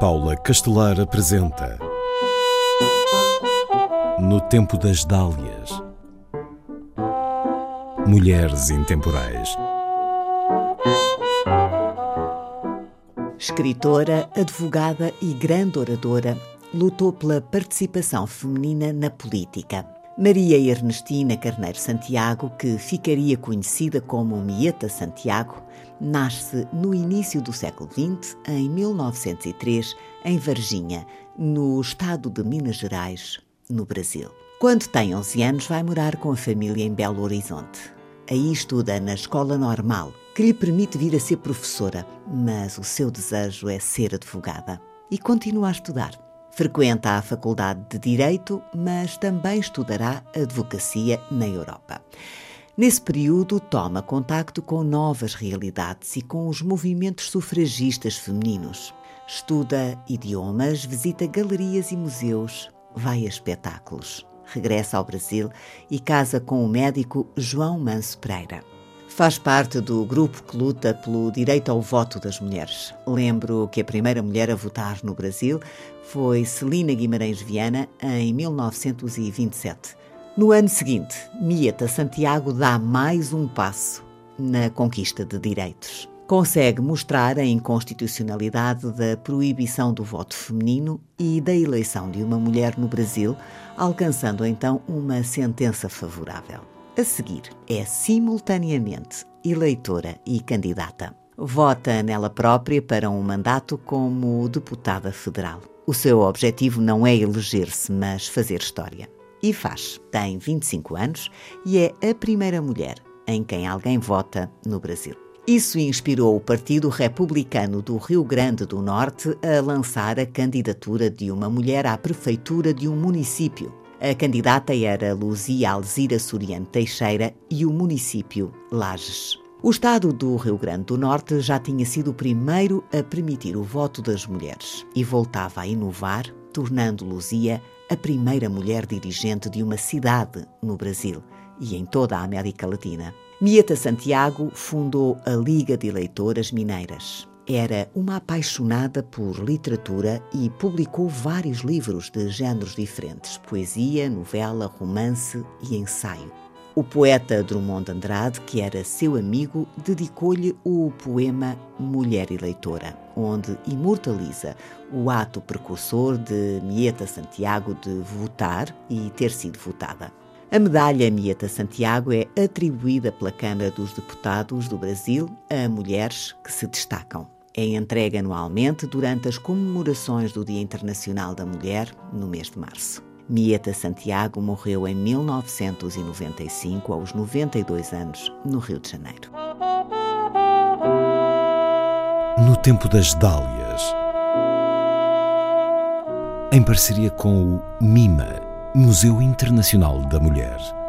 Paula Castelar apresenta No Tempo das Dálias Mulheres Intemporais Escritora, advogada e grande oradora, lutou pela participação feminina na política. Maria Ernestina Carneiro Santiago, que ficaria conhecida como Mieta Santiago, nasce no início do século XX, em 1903, em Varginha, no estado de Minas Gerais, no Brasil. Quando tem 11 anos, vai morar com a família em Belo Horizonte. Aí estuda na escola normal, que lhe permite vir a ser professora, mas o seu desejo é ser advogada. E continua a estudar. Frequenta a Faculdade de Direito, mas também estudará advocacia na Europa. Nesse período, toma contacto com novas realidades e com os movimentos sufragistas femininos. Estuda idiomas, visita galerias e museus, vai a espetáculos. Regressa ao Brasil e casa com o médico João Manso Pereira. Faz parte do grupo que luta pelo direito ao voto das mulheres. Lembro que a primeira mulher a votar no Brasil foi Celina Guimarães Viana em 1927. No ano seguinte, Mieta Santiago dá mais um passo na conquista de direitos. Consegue mostrar a inconstitucionalidade da proibição do voto feminino e da eleição de uma mulher no Brasil, alcançando então uma sentença favorável. A seguir, é simultaneamente eleitora e candidata. Vota nela própria para um mandato como deputada federal. O seu objetivo não é eleger-se, mas fazer história. E faz. Tem 25 anos e é a primeira mulher em quem alguém vota no Brasil. Isso inspirou o Partido Republicano do Rio Grande do Norte a lançar a candidatura de uma mulher à prefeitura de um município. A candidata era Luzia Alzira Soriano Teixeira e o município Lages. O estado do Rio Grande do Norte já tinha sido o primeiro a permitir o voto das mulheres e voltava a inovar, tornando Luzia a primeira mulher dirigente de uma cidade no Brasil e em toda a América Latina. Mieta Santiago fundou a Liga de Eleitoras Mineiras. Era uma apaixonada por literatura e publicou vários livros de géneros diferentes: poesia, novela, romance e ensaio. O poeta Drummond Andrade, que era seu amigo, dedicou-lhe o poema Mulher Eleitora, onde imortaliza o ato precursor de Mieta Santiago de votar e ter sido votada. A medalha Mieta Santiago é atribuída pela Câmara dos Deputados do Brasil a mulheres que se destacam. É entregue anualmente durante as comemorações do Dia Internacional da Mulher, no mês de março. Mieta Santiago morreu em 1995, aos 92 anos, no Rio de Janeiro. No Tempo das Dálias Em parceria com o MIMA, Museu Internacional da Mulher